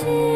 see.